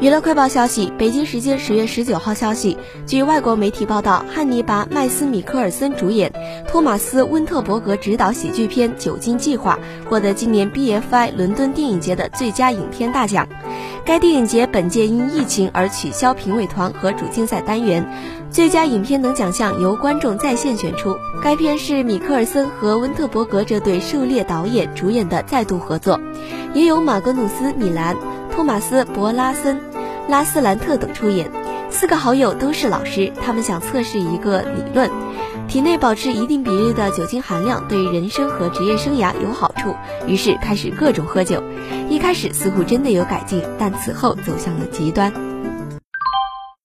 娱乐快报消息：北京时间十月十九号消息，据外国媒体报道，汉尼拔·麦斯米克尔森主演、托马斯·温特伯格执导喜剧片《酒精计划》获得今年 BFI 伦敦电影节的最佳影片大奖。该电影节本届因疫情而取消评委团和主竞赛单元，最佳影片等奖项由观众在线选出。该片是米克尔森和温特伯格这对狩猎导演主演的再度合作，也有马格努斯·米兰。托马斯·博拉森、拉斯兰特等出演。四个好友都是老师，他们想测试一个理论：体内保持一定比例的酒精含量对人生和职业生涯有好处。于是开始各种喝酒。一开始似乎真的有改进，但此后走向了极端。